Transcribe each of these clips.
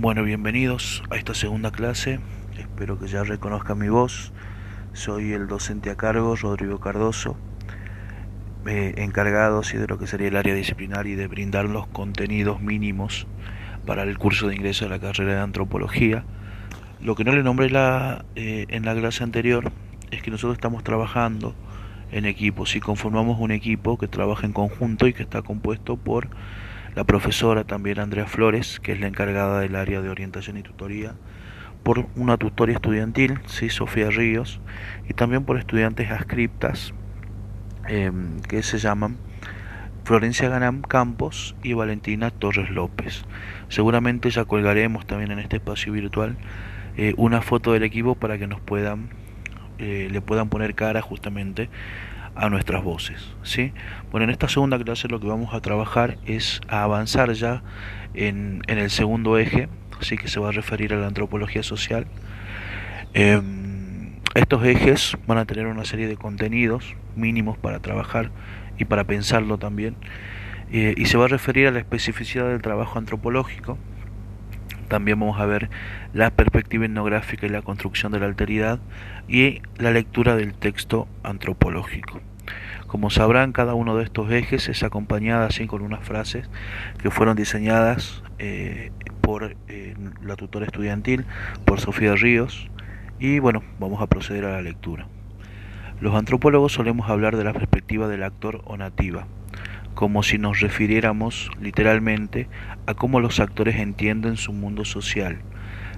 Bueno, bienvenidos a esta segunda clase. Espero que ya reconozcan mi voz. Soy el docente a cargo, Rodrigo Cardoso, eh, encargado sí, de lo que sería el área disciplinaria y de brindar los contenidos mínimos para el curso de ingreso a la carrera de antropología. Lo que no le nombré eh, en la clase anterior es que nosotros estamos trabajando en equipo, si conformamos un equipo que trabaja en conjunto y que está compuesto por la profesora también Andrea Flores, que es la encargada del área de orientación y tutoría, por una tutoría estudiantil, sí, Sofía Ríos, y también por estudiantes ascriptas em, que se llaman Florencia Ganam Campos y Valentina Torres López. Seguramente ya colgaremos también en este espacio virtual eh, una foto del equipo para que nos puedan eh, le puedan poner cara justamente a nuestras voces. ¿sí? Bueno, en esta segunda clase lo que vamos a trabajar es avanzar ya en, en el segundo eje, así que se va a referir a la antropología social. Em, estos ejes van a tener una serie de contenidos mínimos para trabajar y para pensarlo también, eh, y se va a referir a la especificidad del trabajo antropológico. También vamos a ver la perspectiva etnográfica y la construcción de la alteridad y la lectura del texto antropológico. Como sabrán, cada uno de estos ejes es acompañada así con unas frases que fueron diseñadas eh, por eh, la tutora estudiantil, por Sofía Ríos, y bueno, vamos a proceder a la lectura. Los antropólogos solemos hablar de la perspectiva del actor o nativa, como si nos refiriéramos literalmente a cómo los actores entienden su mundo social,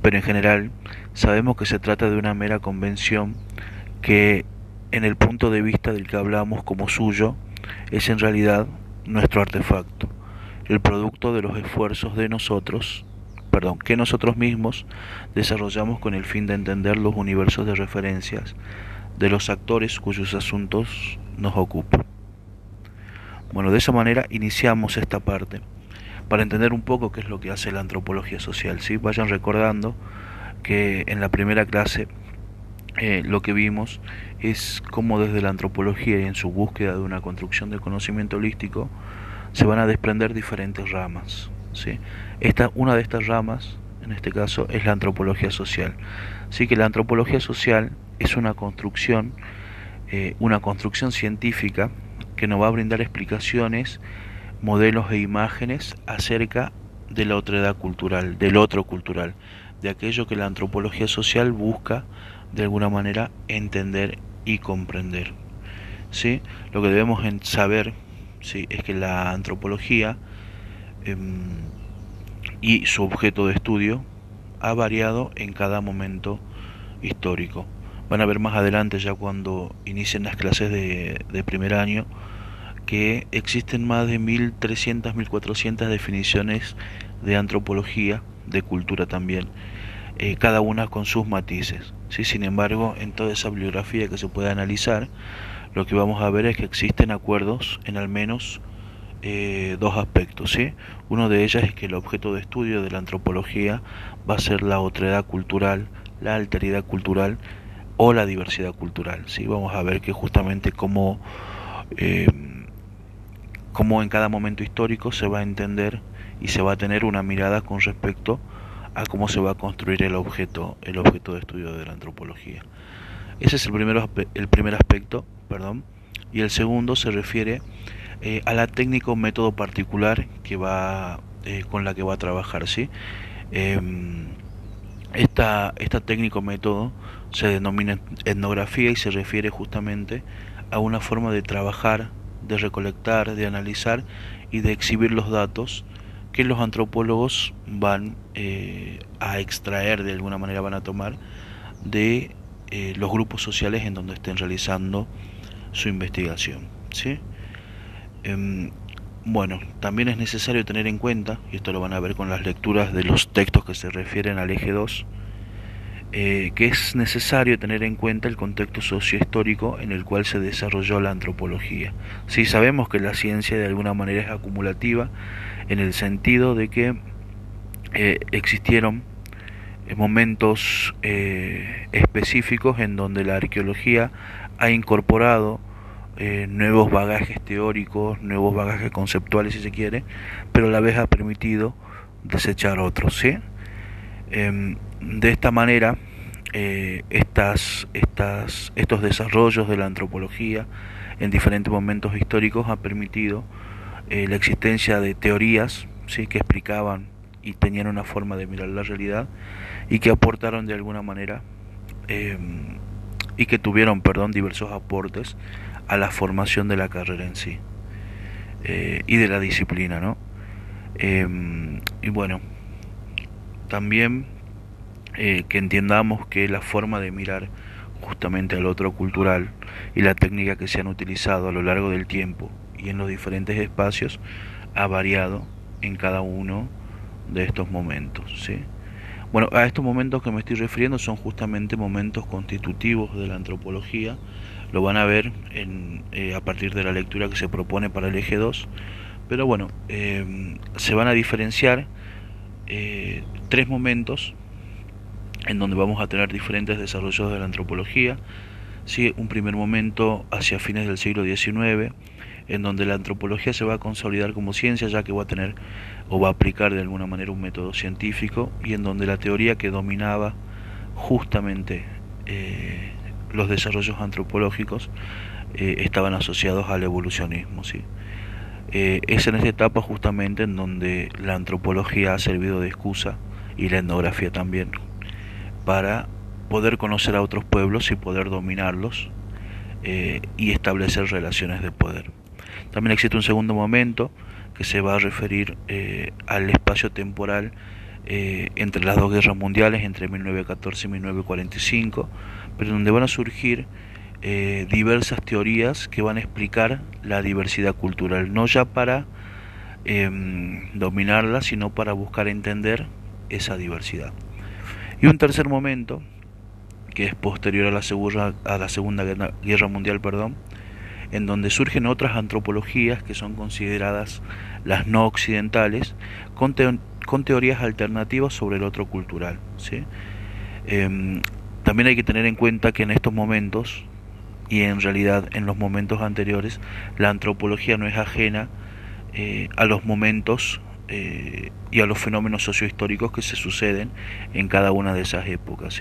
pero en general sabemos que se trata de una mera convención que en el punto de vista del que hablamos como suyo, es en realidad nuestro artefacto, el producto de los esfuerzos de nosotros, perdón, que nosotros mismos desarrollamos con el fin de entender los universos de referencias de los actores cuyos asuntos nos ocupan. Bueno, de esa manera iniciamos esta parte para entender un poco qué es lo que hace la antropología social. ¿sí? Vayan recordando que en la primera clase eh, lo que vimos es cómo desde la antropología y en su búsqueda de una construcción del conocimiento holístico se van a desprender diferentes ramas. ¿sí? Esta, una de estas ramas, en este caso, es la antropología social. Así que la antropología social es una construcción, eh, una construcción científica que nos va a brindar explicaciones, modelos e imágenes acerca de la otredad cultural, del otro cultural, de aquello que la antropología social busca de alguna manera entender y comprender. ¿sí? Lo que debemos saber ¿sí? es que la antropología em, y su objeto de estudio ha variado en cada momento histórico. Van a ver más adelante, ya cuando inicien las clases de, de primer año, que existen más de 1300, 1400 definiciones de antropología, de cultura también, eh, cada una con sus matices. ¿sí? Sin embargo, en toda esa bibliografía que se puede analizar, lo que vamos a ver es que existen acuerdos en al menos eh, dos aspectos. ¿sí? Uno de ellos es que el objeto de estudio de la antropología va a ser la otredad cultural, la alteridad cultural o la diversidad cultural. ¿sí? Vamos a ver que justamente cómo, eh, cómo en cada momento histórico se va a entender y se va a tener una mirada con respecto a cómo se va a construir el objeto, el objeto de estudio de la antropología. Ese es el, primero, el primer aspecto, perdón, y el segundo se refiere eh, a la técnica o método particular que va, eh, con la que va a trabajar. Em, esta, esta técnica o método se denomina etnografía y se refiere justamente a una forma de trabajar, de recolectar, de analizar y de exhibir los datos que los antropólogos van eh, a extraer, de alguna manera van a tomar, de eh, los grupos sociales en donde estén realizando su investigación. ¿sí? Em, bueno, también es necesario tener en cuenta, y esto lo van a ver con las lecturas de los textos que se refieren al eje 2, eh, que es necesario tener en cuenta el contexto sociohistórico en el cual se desarrolló la antropología. Si sabemos que la ciencia de alguna manera es acumulativa, en el sentido de que eh, existieron eh, momentos específicos en donde la arqueología ha incorporado nuevos bagajes teóricos, nuevos bagajes conceptuales si se quiere, pero a la vez ha permitido desechar otros, ¿sí? Em, de esta manera, eh, estas, estas, estos desarrollos de la antropología en diferentes momentos históricos ha permitido eh, la existencia de teorías ¿sí? que explicaban y tenían una forma de mirar la realidad y que aportaron de alguna manera em, y que tuvieron, perdón, diversos aportes a la formación de la carrera en sí eh, y de la disciplina, ¿no? Em, y bueno, también eh, que entendamos que la forma de mirar justamente al otro cultural y la técnica que se han utilizado a lo largo del tiempo y en los diferentes espacios ha variado en cada uno de estos momentos. ¿sí? Bueno, a estos momentos que me estoy refiriendo son justamente momentos constitutivos de la antropología. Lo van a ver en, eh, a partir de la lectura que se propone para el eje 2. Pero bueno, eh, se van a diferenciar eh, tres momentos en donde vamos a tener diferentes desarrollos de la antropología. ¿sí? Un primer momento hacia fines del siglo XIX, en donde la antropología se va a consolidar como ciencia, ya que va a tener o va a aplicar de alguna manera un método científico, y en donde la teoría que dominaba justamente eh, los desarrollos antropológicos eh, estaban asociados al evolucionismo. ¿sí? Eh, es en esta etapa justamente en donde la antropología ha servido de excusa y la etnografía también para poder conocer a otros pueblos y poder dominarlos y establecer relaciones de poder. También existe un segundo momento que se va a referir eh, al espacio temporal eh, entre las dos guerras mundiales, entre 1914 y 1945, pero donde van a surgir eh, diversas teorías que van a explicar la diversidad cultural, no ya para em, dominarla, sino para buscar entender esa diversidad. Y un tercer momento, que es posterior a la, segunda, a la Segunda Guerra Mundial, perdón, en donde surgen otras antropologías que son consideradas las no occidentales, con, con teorías alternativas sobre el otro cultural. ¿sí? Em, también hay que tener en cuenta que en estos momentos, y en realidad en los momentos anteriores, la antropología no es ajena eh, a los momentos eh, y a los fenómenos sociohistóricos que se suceden en cada una de esas épocas.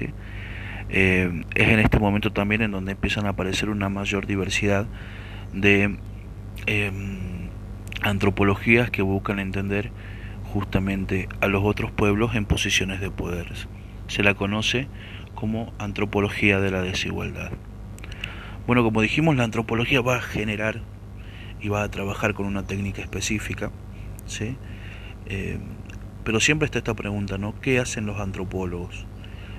Eh, es en este momento también en donde empiezan a aparecer una mayor diversidad de em, antropologías que buscan entender justamente a los otros pueblos en posiciones de poder. Se la conoce como antropología de la desigualdad. Bueno, como dijimos, la antropología va a generar y va a trabajar con una técnica específica, ¿sí? Em, pero siempre está esta pregunta, ¿no? ¿Qué hacen los antropólogos?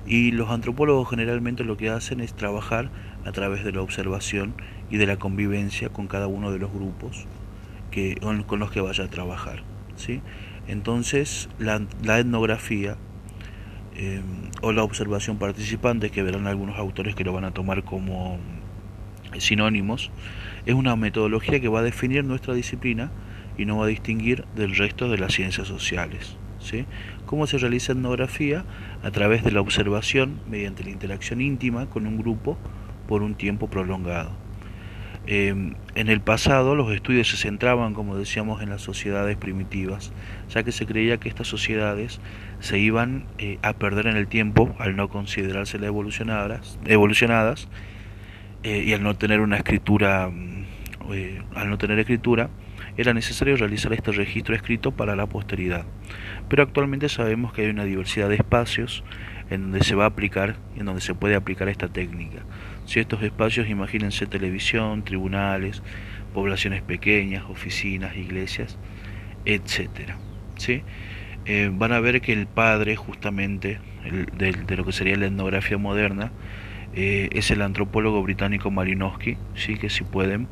Y los antropólogos generalmente lo que hacen es trabajar a través de la observación y de la convivencia con cada uno de los grupos que, con los que vaya a trabajar. ¿sí? Entonces, la, etnografía eh, o la observación participante, que verán algunos autores que lo van a tomar como sinónimos, es una metodología que va a definir nuestra disciplina y no va a distinguir del resto de las ciencias sociales. ¿sí? ¿Cómo se realiza etnografía? A través de la observación mediante la interacción íntima con un grupo por un tiempo prolongado. Em, en el pasado los estudios se centraban, como decíamos, en las sociedades primitivas, ya que se creía que estas sociedades se iban eh, a perder en el tiempo al no considerarse evolucionadas eh, y al no tener una escritura, mm, eh, al no tener escritura, era necesario realizar este registro escrito para la posteridad. Pero actualmente sabemos que hay una diversidad de espacios en donde se va a aplicar, en donde se puede aplicar esta técnica. Si estos espacios, imagínense televisión, tribunales, poblaciones pequeñas, oficinas, iglesias, etcétera. ¿sí? Eh, van a ver que el padre, justamente, de, lo que sería la etnografía moderna, eh, es el antropólogo británico Malinowski, ¿sí? que si pueden,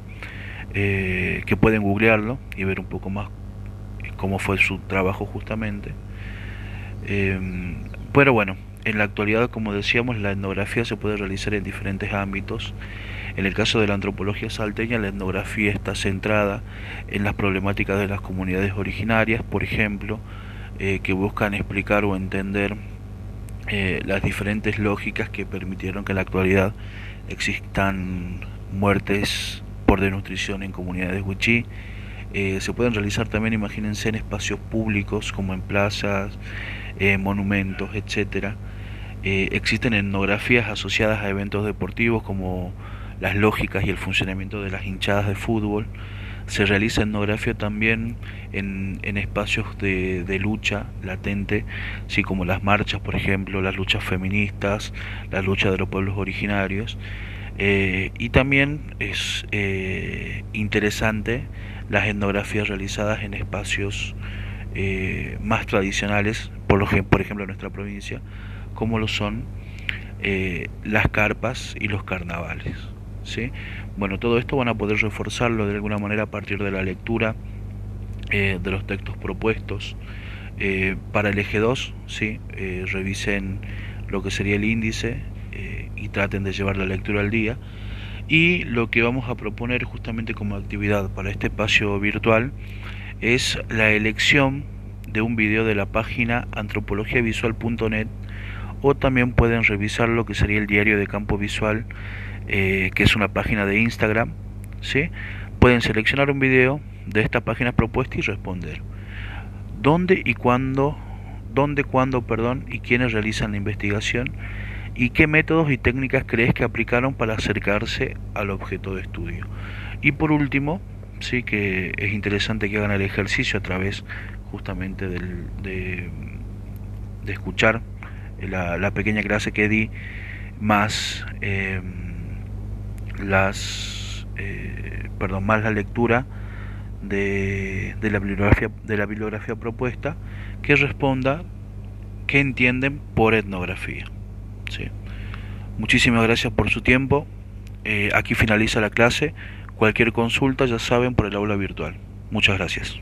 eh, que pueden googlearlo y ver un poco más cómo fue su trabajo justamente. pero bueno, en la actualidad, como decíamos, la etnografía se puede realizar en diferentes ámbitos. En el caso de la antropología salteña, la etnografía está centrada en las problemáticas de las comunidades originarias, por ejemplo, eh, que buscan explicar o entender eh, las diferentes lógicas que permitieron que en la actualidad existan muertes por desnutrición en comunidades huichí. Eh, se pueden realizar también, imagínense, en espacios públicos como en plazas, eh, monumentos, etcétera. Eh, existen etnografías asociadas a eventos deportivos como las lógicas y el funcionamiento de las hinchadas de fútbol. Se realiza etnografía también en, espacios de, lucha latente, así como las marchas, por ejemplo, las luchas feministas, la lucha de los pueblos originarios. Eh, y también es eh, interesante las etnografías realizadas en espacios eh, más tradicionales, por, por ejemplo en nuestra provincia, como lo son las carpas y los carnavales. ¿Sí? Bueno, todo esto van a poder reforzarlo de alguna manera a partir de la lectura de los textos propuestos. para el eje 2, ¿sí? revisen lo que sería el índice y traten de llevar la lectura al día. Y lo que vamos a proponer justamente como actividad para este espacio virtual es la elección de un video de la página antropologiavisual.net o también pueden revisar lo que sería el diario de campo visual, eh, que es una página de Instagram. ¿sí? Pueden seleccionar un video de esta página propuesta y responder. ¿Dónde y cuándo, dónde, cuándo, perdón, y quiénes realizan la investigación? y qué métodos y técnicas crees que aplicaron para acercarse al objeto de estudio. Y por último, sí que es interesante que hagan el ejercicio a través justamente del, de, escuchar la, pequeña clase que di más em, las eh, perdón más la lectura de, de, la bibliografía de la bibliografía propuesta que responda qué entienden por etnografía Muchísimas gracias por su tiempo. Eh, aquí finaliza la clase. Cualquier consulta ya saben por el aula virtual. Muchas gracias.